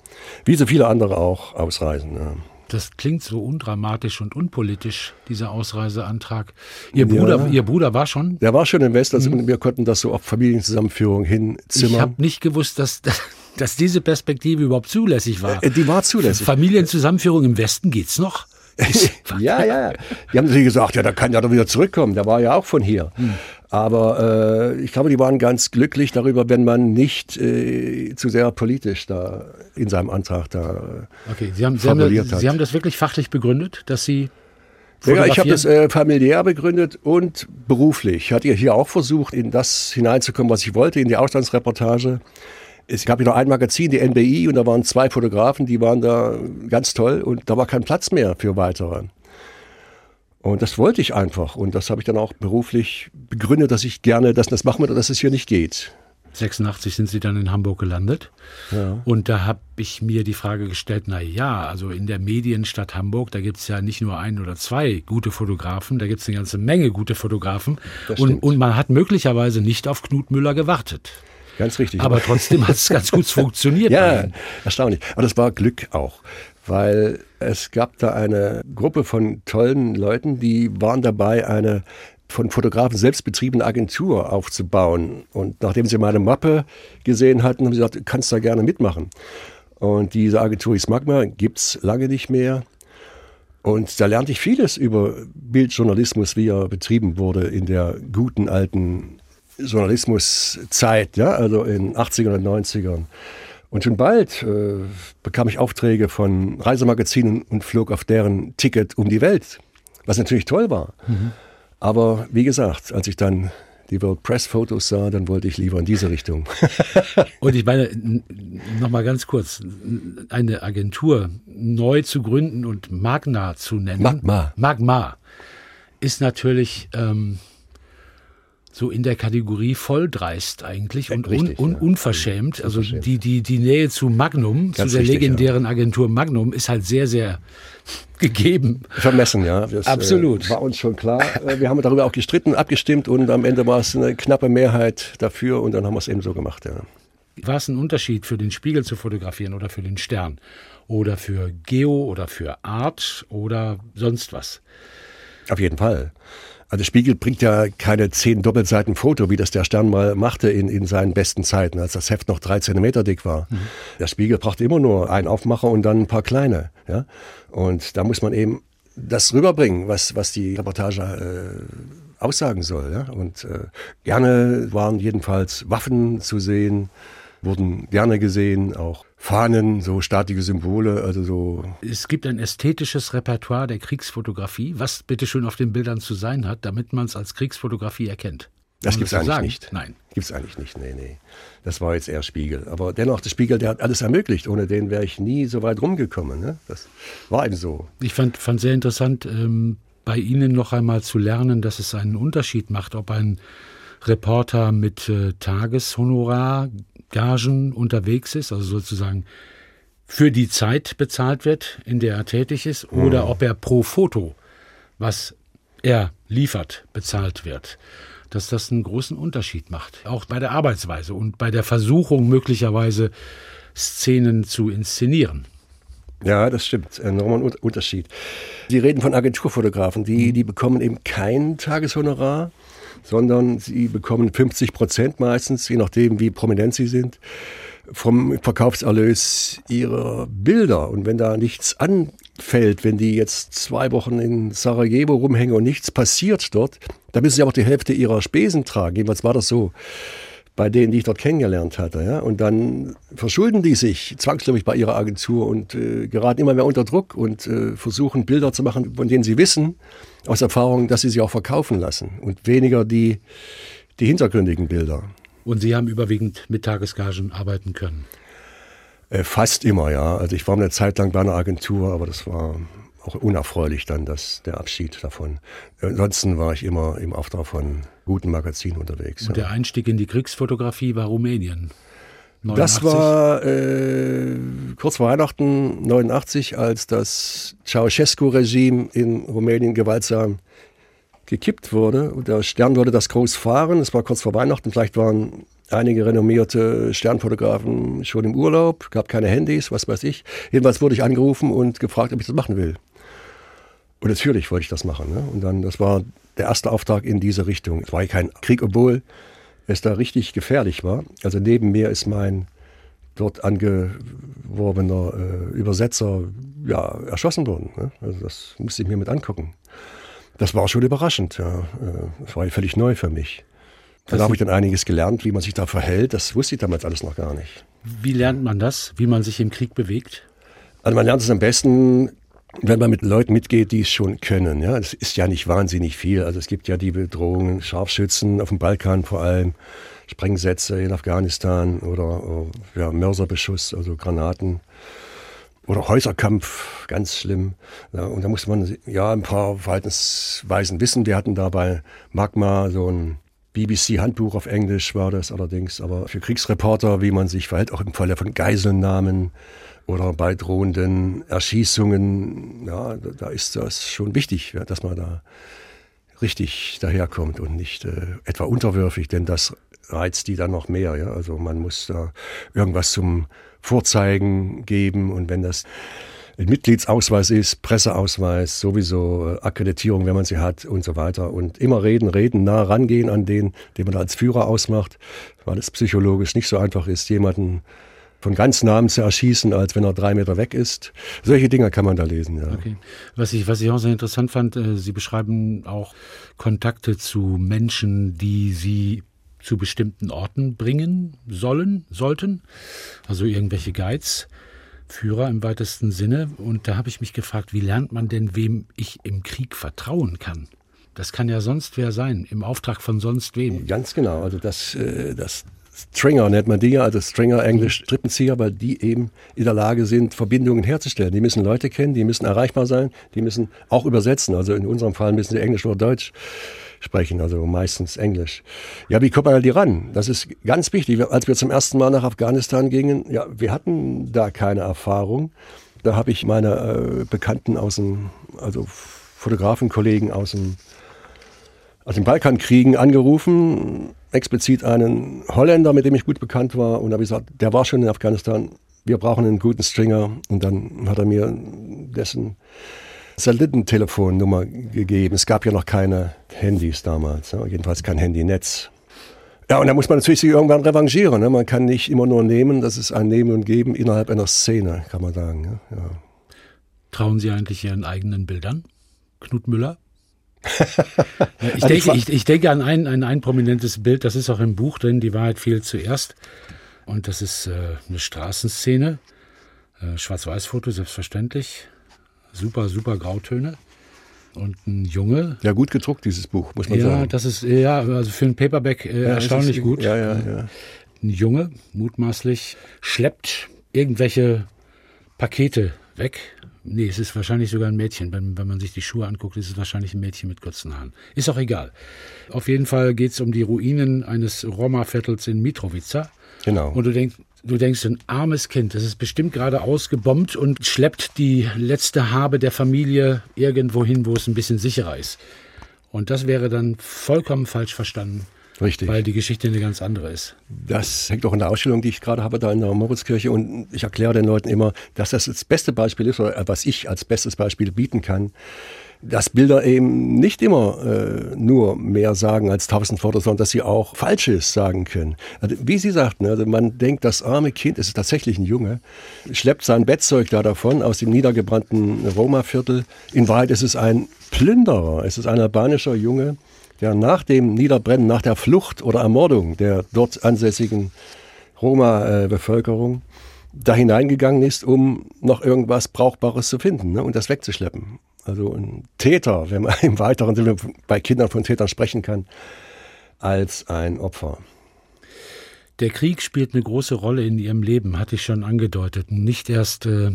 Speaker 3: wie so viele andere auch, ausreisen. Ja.
Speaker 2: Das klingt so undramatisch und unpolitisch, dieser Ausreiseantrag. Ihr Bruder, ja. Ihr Bruder war schon?
Speaker 3: Der war schon im Westen also mhm. wir konnten das so auf Familienzusammenführung hinzimmern.
Speaker 2: Ich habe nicht gewusst, dass, dass diese Perspektive überhaupt zulässig war.
Speaker 3: Äh, die war zulässig.
Speaker 2: Familienzusammenführung im Westen geht's noch?
Speaker 3: ja, ja. Die haben natürlich gesagt, ja, da kann ja doch wieder zurückkommen. Der war ja auch von hier. Hm. Aber äh, ich glaube, die waren ganz glücklich darüber, wenn man nicht äh, zu sehr politisch da in seinem Antrag da
Speaker 2: okay. Sie haben, Sie haben, das, Sie haben das wirklich fachlich begründet, dass Sie
Speaker 3: ja, ich habe das äh, familiär begründet und beruflich. Ich hatte hier auch versucht, in das hineinzukommen, was ich wollte, in die Auslandsreportage. Es gab wieder ein Magazin, die NBI, und da waren zwei Fotografen, die waren da ganz toll und da war kein Platz mehr für weitere. Und das wollte ich einfach. Und das habe ich dann auch beruflich begründet, dass ich gerne das, das machen würde, dass es hier nicht geht.
Speaker 2: 86 sind Sie dann in Hamburg gelandet. Ja. Und da habe ich mir die Frage gestellt, na ja, also in der Medienstadt Hamburg, da gibt es ja nicht nur ein oder zwei gute Fotografen, da gibt es eine ganze Menge gute Fotografen. Und, und man hat möglicherweise nicht auf Knut Müller gewartet.
Speaker 3: Ganz richtig.
Speaker 2: Aber trotzdem hat es ganz gut funktioniert.
Speaker 3: ja, erstaunlich. Aber das war Glück auch weil es gab da eine Gruppe von tollen Leuten, die waren dabei, eine von Fotografen selbst betriebene Agentur aufzubauen. Und nachdem sie meine Mappe gesehen hatten, haben sie gesagt, du kannst da gerne mitmachen. Und diese Agentur ist Magma, gibt es lange nicht mehr. Und da lernte ich vieles über Bildjournalismus, wie er betrieben wurde in der guten alten Journalismuszeit, ja, also in 80ern und 90ern. Und schon bald äh, bekam ich Aufträge von Reisemagazinen und flog auf deren Ticket um die Welt, was natürlich toll war. Mhm. Aber wie gesagt, als ich dann die World Press Fotos sah, dann wollte ich lieber in diese Richtung.
Speaker 2: und ich meine, nochmal ganz kurz, eine Agentur neu zu gründen und Magna zu nennen.
Speaker 3: Magma.
Speaker 2: Magma ist natürlich ähm, so in der Kategorie volldreist eigentlich und Richtig, un, un, unverschämt. Also die, die, die Nähe zu Magnum, Ganz zu der richtig, legendären ja. Agentur Magnum, ist halt sehr, sehr gegeben.
Speaker 3: Vermessen, ja. Das,
Speaker 2: Absolut.
Speaker 3: Äh, war uns schon klar. Äh, wir haben darüber auch gestritten, abgestimmt und am Ende war es eine knappe Mehrheit dafür und dann haben wir es eben so gemacht, ja.
Speaker 2: War es ein Unterschied, für den Spiegel zu fotografieren oder für den Stern? Oder für Geo oder für Art oder sonst was?
Speaker 3: Auf jeden Fall. Also Spiegel bringt ja keine zehn Doppelseiten Foto, wie das der Stern mal machte in, in seinen besten Zeiten, als das Heft noch drei Zentimeter dick war. Mhm. Der Spiegel braucht immer nur einen Aufmacher und dann ein paar kleine. Ja? Und da muss man eben das rüberbringen, was, was die Reportage äh, aussagen soll. Ja? Und äh, gerne waren jedenfalls Waffen zu sehen, wurden gerne gesehen, auch Fahnen, so statige Symbole, also so.
Speaker 2: Es gibt ein ästhetisches Repertoire der Kriegsfotografie, was bitteschön auf den Bildern zu sein hat, damit man es als Kriegsfotografie erkennt.
Speaker 3: Das gibt es eigentlich sagen? nicht.
Speaker 2: Nein.
Speaker 3: Gibt es eigentlich nicht, nee, nee. Das war jetzt eher Spiegel. Aber dennoch, der Spiegel, der hat alles ermöglicht. Ohne den wäre ich nie so weit rumgekommen. Ne? Das war eben so.
Speaker 2: Ich fand, fand sehr interessant, ähm, bei Ihnen noch einmal zu lernen, dass es einen Unterschied macht, ob ein Reporter mit äh, Tageshonorar Gagen unterwegs ist, also sozusagen für die Zeit bezahlt wird, in der er tätig ist, oder mhm. ob er pro Foto, was er liefert, bezahlt wird. Dass das einen großen Unterschied macht. Auch bei der Arbeitsweise und bei der Versuchung möglicherweise Szenen zu inszenieren.
Speaker 3: Ja, das stimmt. Enormer Unterschied. Sie reden von Agenturfotografen, die, mhm. die bekommen eben kein Tageshonorar, sondern sie bekommen 50 Prozent meistens, je nachdem, wie prominent sie sind, vom Verkaufserlös ihrer Bilder. Und wenn da nichts anfällt, wenn die jetzt zwei Wochen in Sarajevo rumhängen und nichts passiert dort, dann müssen sie auch die Hälfte ihrer Spesen tragen. Jedenfalls war das so bei denen, die ich dort kennengelernt hatte. Ja? Und dann verschulden die sich zwangsläufig bei ihrer Agentur und äh, geraten immer mehr unter Druck und äh, versuchen Bilder zu machen, von denen sie wissen, aus Erfahrung, dass sie sich auch verkaufen lassen. Und weniger die, die hintergründigen Bilder.
Speaker 2: Und Sie haben überwiegend mit Tagesgagen arbeiten können?
Speaker 3: Äh, fast immer, ja. Also ich war eine Zeit lang bei einer Agentur, aber das war auch unerfreulich dann, das, der Abschied davon. Ansonsten war ich immer im Auftrag von guten Magazinen unterwegs.
Speaker 2: Und ja. der Einstieg in die Kriegsfotografie war Rumänien.
Speaker 3: 89. Das war äh, kurz vor Weihnachten 89, als das Ceausescu-Regime in Rumänien gewaltsam gekippt wurde. Und der Stern wurde das groß fahren. Es war kurz vor Weihnachten. Vielleicht waren einige renommierte Sternfotografen schon im Urlaub, gab keine Handys, was weiß ich. Jedenfalls wurde ich angerufen und gefragt, ob ich das machen will. Und natürlich wollte ich das machen. Ne? Und dann, das war der erste Auftrag in diese Richtung. Es war kein Krieg, obwohl es da richtig gefährlich war. Also neben mir ist mein dort angeworbener äh, Übersetzer ja, erschossen worden. Ne? Also das musste ich mir mit angucken. Das war schon überraschend. Ja. Äh, das war völlig neu für mich. Da habe ich dann einiges gelernt, wie man sich da verhält. Das wusste ich damals alles noch gar nicht.
Speaker 2: Wie lernt man das, wie man sich im Krieg bewegt?
Speaker 3: Also man lernt es am besten wenn man mit Leuten mitgeht, die es schon können, ja, das ist ja nicht wahnsinnig viel. Also es gibt ja die Bedrohungen, Scharfschützen auf dem Balkan vor allem, Sprengsätze in Afghanistan oder äh, ja, Mörserbeschuss, also Granaten oder Häuserkampf, ganz schlimm. Ja, und da musste man ja ein paar Verhaltensweisen wissen. Wir hatten da bei Magma so ein BBC-Handbuch auf Englisch war das allerdings, aber für Kriegsreporter, wie man sich verhält, auch im Falle von Geiselnahmen, oder bei drohenden Erschießungen, ja, da ist das schon wichtig, ja, dass man da richtig daherkommt und nicht äh, etwa unterwürfig, denn das reizt die dann noch mehr. Ja? Also man muss da irgendwas zum Vorzeigen geben und wenn das ein Mitgliedsausweis ist, Presseausweis, sowieso äh, Akkreditierung, wenn man sie hat und so weiter. Und immer reden, reden, nah rangehen an den, den man als Führer ausmacht, weil es psychologisch nicht so einfach ist, jemanden von ganz Namen zu erschießen, als wenn er drei Meter weg ist. Solche Dinge kann man da lesen, ja.
Speaker 2: Okay. Was ich, was ich auch sehr interessant fand, äh, Sie beschreiben auch Kontakte zu Menschen, die Sie zu bestimmten Orten bringen sollen, sollten. Also irgendwelche Guides. Führer im weitesten Sinne. Und da habe ich mich gefragt, wie lernt man denn, wem ich im Krieg vertrauen kann? Das kann ja sonst wer sein, im Auftrag von sonst wem.
Speaker 3: Ganz genau. Also das, äh, das Stringer nennt man die ja, also Stringer, Englisch Strippenzieher, weil die eben in der Lage sind, Verbindungen herzustellen. Die müssen Leute kennen, die müssen erreichbar sein, die müssen auch übersetzen. Also in unserem Fall müssen sie Englisch oder Deutsch sprechen, also meistens Englisch. Ja, wie kommt man an die ran? Das ist ganz wichtig. Als wir zum ersten Mal nach Afghanistan gingen, ja, wir hatten da keine Erfahrung. Da habe ich meine äh, Bekannten aus dem, also Fotografenkollegen aus dem aus den Balkankriegen angerufen, explizit einen Holländer, mit dem ich gut bekannt war, und habe gesagt, der war schon in Afghanistan, wir brauchen einen guten Stringer. Und dann hat er mir dessen Satellitentelefonnummer gegeben. Es gab ja noch keine Handys damals, ja, jedenfalls kein Handynetz. Ja, und da muss man natürlich sich irgendwann revanchieren. Ne? Man kann nicht immer nur nehmen, das ist ein Nehmen und Geben innerhalb einer Szene, kann man sagen. Ja.
Speaker 2: Trauen Sie eigentlich Ihren eigenen Bildern? Knut Müller? Ich, denke, ich, ich, denke an ein, an ein prominentes Bild, das ist auch im Buch drin, Die Wahrheit fehlt zuerst. Und das ist äh, eine Straßenszene. Äh, Schwarz-Weiß-Foto, selbstverständlich. Super, super Grautöne. Und ein Junge.
Speaker 3: Ja, gut gedruckt, dieses Buch, muss man
Speaker 2: ja,
Speaker 3: sagen.
Speaker 2: Ja, das ist, ja, also für ein Paperback äh, ja, erstaunlich ist, gut.
Speaker 3: Ja, ja, ja.
Speaker 2: Ein Junge, mutmaßlich, schleppt irgendwelche Pakete weg Nee, es ist wahrscheinlich sogar ein Mädchen. Wenn, wenn man sich die Schuhe anguckt, ist es wahrscheinlich ein Mädchen mit kurzen Haaren. Ist auch egal. Auf jeden Fall geht es um die Ruinen eines Roma-Viertels in Mitrovica.
Speaker 3: Genau.
Speaker 2: Und du denkst, du denkst, ein armes Kind, das ist bestimmt gerade ausgebombt und schleppt die letzte Habe der Familie irgendwo hin, wo es ein bisschen sicherer ist. Und das wäre dann vollkommen falsch verstanden.
Speaker 3: Richtig.
Speaker 2: Weil die Geschichte eine ganz andere ist.
Speaker 3: Das hängt auch in der Ausstellung, die ich gerade habe, da in der Moritzkirche. Und ich erkläre den Leuten immer, dass das das beste Beispiel ist, oder was ich als bestes Beispiel bieten kann, dass Bilder eben nicht immer äh, nur mehr sagen als tausend Worte, sondern dass sie auch Falsches sagen können. Also, wie Sie sagten, also man denkt, das arme Kind, es ist tatsächlich ein Junge, schleppt sein Bettzeug da davon aus dem niedergebrannten Roma-Viertel. In Wahrheit ist es ein Plünderer, es ist ein albanischer Junge, der nach dem Niederbrennen, nach der Flucht oder Ermordung der dort ansässigen Roma-Bevölkerung da hineingegangen ist, um noch irgendwas Brauchbares zu finden ne, und das wegzuschleppen. Also ein Täter, wenn man im weiteren Sinne bei Kindern von Tätern sprechen kann, als ein Opfer.
Speaker 2: Der Krieg spielt eine große Rolle in ihrem Leben, hatte ich schon angedeutet. Nicht erst äh,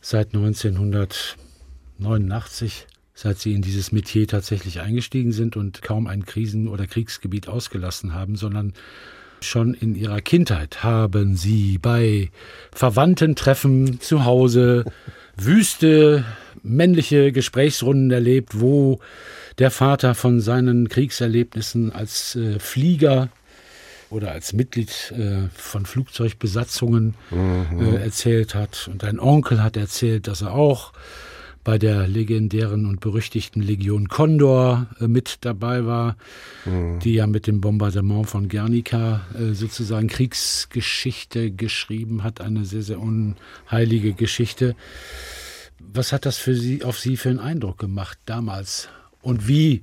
Speaker 2: seit 1989, seit sie in dieses Metier tatsächlich eingestiegen sind und kaum ein Krisen- oder Kriegsgebiet ausgelassen haben, sondern schon in ihrer Kindheit haben sie bei Verwandtentreffen zu Hause wüste männliche Gesprächsrunden erlebt, wo der Vater von seinen Kriegserlebnissen als äh, Flieger oder als Mitglied äh, von Flugzeugbesatzungen mhm. äh, erzählt hat. Und ein Onkel hat erzählt, dass er auch bei der legendären und berüchtigten Legion Condor äh, mit dabei war, mhm. die ja mit dem Bombardement von Guernica äh, sozusagen Kriegsgeschichte geschrieben hat, eine sehr, sehr unheilige Geschichte. Was hat das für Sie, auf Sie für einen Eindruck gemacht damals? Und wie,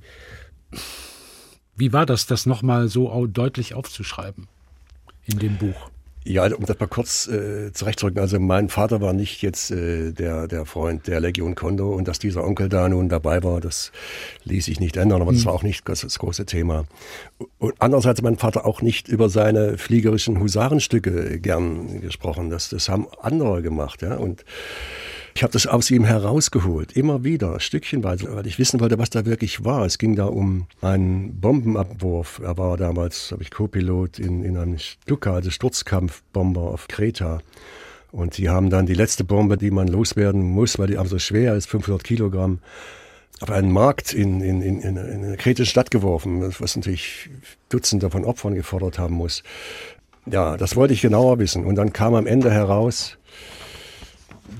Speaker 2: wie war das, das nochmal so deutlich aufzuschreiben in dem Buch?
Speaker 3: Ja, um das mal kurz äh, zurechtzurücken. Also mein Vater war nicht jetzt äh, der, der Freund der Legion Kondo und dass dieser Onkel da nun dabei war, das ließ sich nicht ändern, aber mhm. das war auch nicht das, das, große Thema. Und andererseits hat mein Vater auch nicht über seine fliegerischen Husarenstücke gern gesprochen. Das, das haben andere gemacht, ja. Und ich habe das aus ihm herausgeholt, immer wieder, stückchenweise, weil ich wissen wollte, was da wirklich war. Es ging da um einen Bombenabwurf. Er war damals, habe ich Co-Pilot in, in einem Stuka, also Sturzkampfbomber auf Kreta. Und die haben dann die letzte Bombe, die man loswerden muss, weil die aber so schwer ist, 500 Kilogramm, auf einen Markt in, in, in, in eine kretische Stadt geworfen, was natürlich Dutzende von Opfern gefordert haben muss. Ja, das wollte ich genauer wissen. Und dann kam am Ende heraus,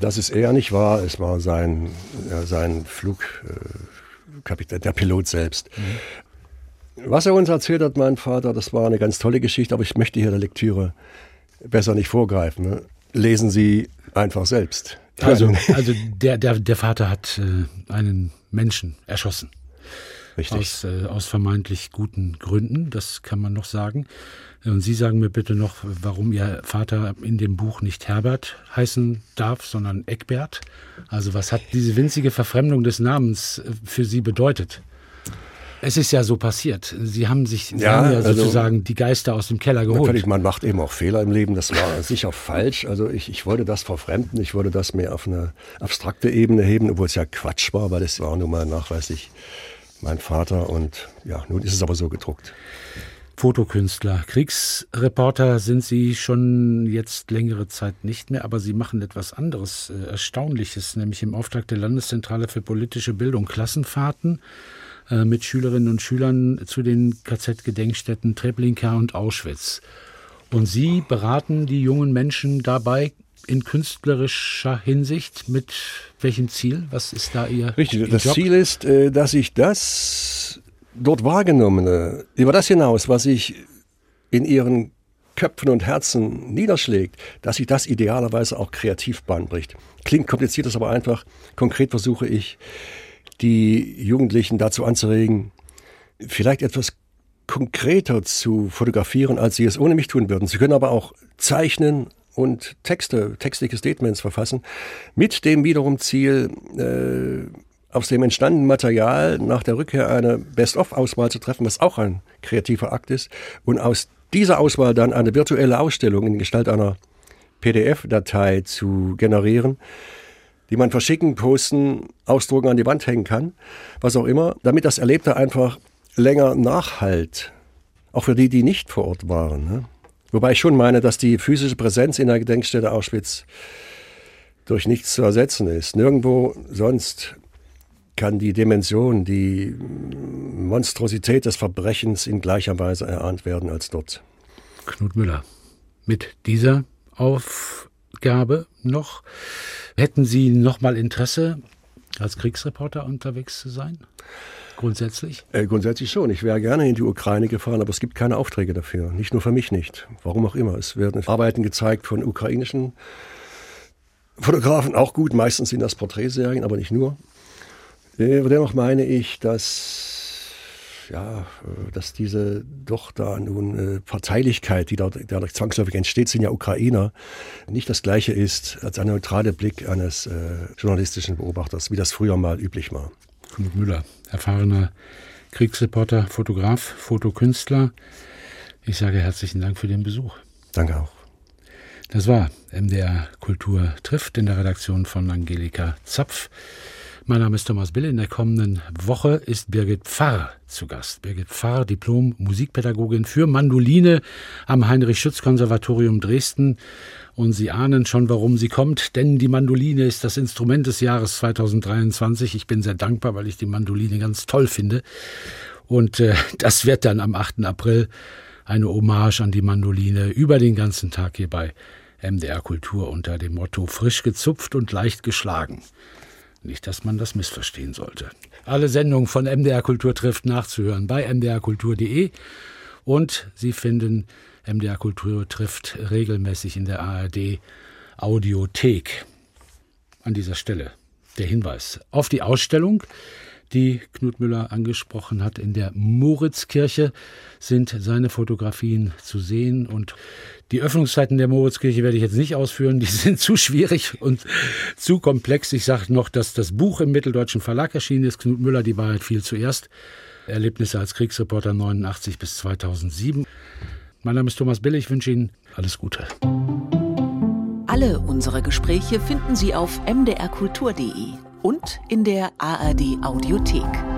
Speaker 3: dass es er nicht war, es war sein, ja, sein Flugkapitän, der Pilot selbst. Mhm. Was er uns erzählt hat, mein Vater, das war eine ganz tolle Geschichte, aber ich möchte hier der Lektüre besser nicht vorgreifen. Ne? Lesen Sie einfach selbst.
Speaker 2: Also, also der, der, der Vater hat äh, einen Menschen erschossen.
Speaker 3: Richtig.
Speaker 2: Aus, äh, aus vermeintlich guten Gründen, das kann man noch sagen. Und Sie sagen mir bitte noch, warum Ihr Vater in dem Buch nicht Herbert heißen darf, sondern Eckbert. Also was hat diese winzige Verfremdung des Namens äh, für Sie bedeutet? Es ist ja so passiert. Sie haben sich Sie ja, haben ja also sozusagen also, die Geister aus dem Keller geholt.
Speaker 3: Natürlich, man macht eben auch Fehler im Leben. Das war sicher falsch. Also ich, ich wollte das verfremden. Ich wollte das mehr auf eine abstrakte Ebene heben, obwohl es ja Quatsch war, weil es war nun mal nachweislich mein Vater. Und ja, nun ist es aber so gedruckt.
Speaker 2: Fotokünstler. Kriegsreporter sind Sie schon jetzt längere Zeit nicht mehr, aber Sie machen etwas anderes äh, Erstaunliches, nämlich im Auftrag der Landeszentrale für politische Bildung Klassenfahrten äh, mit Schülerinnen und Schülern zu den KZ-Gedenkstätten Treblinka und Auschwitz. Und Sie beraten die jungen Menschen dabei in künstlerischer Hinsicht mit welchem Ziel? Was ist da Ihr
Speaker 3: Richtig,
Speaker 2: Ihr
Speaker 3: das
Speaker 2: Job?
Speaker 3: Ziel ist, äh, dass ich das dort wahrgenommene, über das hinaus, was sich in ihren Köpfen und Herzen niederschlägt, dass sich das idealerweise auch kreativ bahnbricht. Klingt kompliziert, ist aber einfach. Konkret versuche ich, die Jugendlichen dazu anzuregen, vielleicht etwas konkreter zu fotografieren, als sie es ohne mich tun würden. Sie können aber auch zeichnen und Texte, textliche Statements verfassen, mit dem wiederum Ziel, äh, aus dem entstandenen Material nach der Rückkehr eine Best-of-Auswahl zu treffen, was auch ein kreativer Akt ist, und aus dieser Auswahl dann eine virtuelle Ausstellung in Gestalt einer PDF-Datei zu generieren, die man verschicken, posten, ausdrucken, an die Wand hängen kann, was auch immer, damit das Erlebte einfach länger nachhalt. Auch für die, die nicht vor Ort waren. Ne? Wobei ich schon meine, dass die physische Präsenz in der Gedenkstätte Auschwitz durch nichts zu ersetzen ist. Nirgendwo sonst kann die Dimension, die Monstrosität des Verbrechens in gleicher Weise erahnt werden als dort.
Speaker 2: Knut Müller, mit dieser Aufgabe noch, hätten Sie noch mal Interesse, als Kriegsreporter unterwegs zu sein? Grundsätzlich?
Speaker 3: Äh, grundsätzlich schon. Ich wäre gerne in die Ukraine gefahren, aber es gibt keine Aufträge dafür. Nicht nur für mich nicht. Warum auch immer. Es werden Arbeiten gezeigt von ukrainischen Fotografen, auch gut. Meistens sind das Porträtserien, aber nicht nur. Äh, dennoch meine ich, dass ja, äh, dass diese doch da nun äh, Parteilichkeit, die dadurch zwangsläufig entsteht, sind ja Ukrainer, nicht das gleiche ist als ein neutraler Blick eines äh, journalistischen Beobachters, wie das früher mal üblich war.
Speaker 2: Knut Müller, erfahrener Kriegsreporter, Fotograf, Fotokünstler. Ich sage herzlichen Dank für den Besuch.
Speaker 3: Danke auch.
Speaker 2: Das war MDR Kultur trifft in der Redaktion von Angelika Zapf. Mein Name ist Thomas Bill. In der kommenden Woche ist Birgit Pfarr zu Gast. Birgit Pfarr, Diplom-Musikpädagogin für Mandoline am Heinrich-Schütz-Konservatorium Dresden. Und Sie ahnen schon, warum sie kommt, denn die Mandoline ist das Instrument des Jahres 2023. Ich bin sehr dankbar, weil ich die Mandoline ganz toll finde. Und äh, das wird dann am 8. April eine Hommage an die Mandoline über den ganzen Tag hier bei MDR Kultur unter dem Motto frisch gezupft und leicht geschlagen. Nicht, dass man das missverstehen sollte. Alle Sendungen von MDR Kultur trifft nachzuhören bei mdrkultur.de und Sie finden MDR Kultur trifft regelmäßig in der ARD Audiothek. An dieser Stelle der Hinweis auf die Ausstellung, die Knut Müller angesprochen hat. In der Moritzkirche sind seine Fotografien zu sehen und die Öffnungszeiten der Moritzkirche werde ich jetzt nicht ausführen, die sind zu schwierig und zu komplex. Ich sage noch, dass das Buch im Mitteldeutschen Verlag erschienen ist, Knut Müller, die Wahrheit viel zuerst. Erlebnisse als Kriegsreporter 89 bis 2007. Mein Name ist Thomas Bill, ich wünsche Ihnen alles Gute.
Speaker 5: Alle unsere Gespräche finden Sie auf mdrkultur.de und in der ARD Audiothek.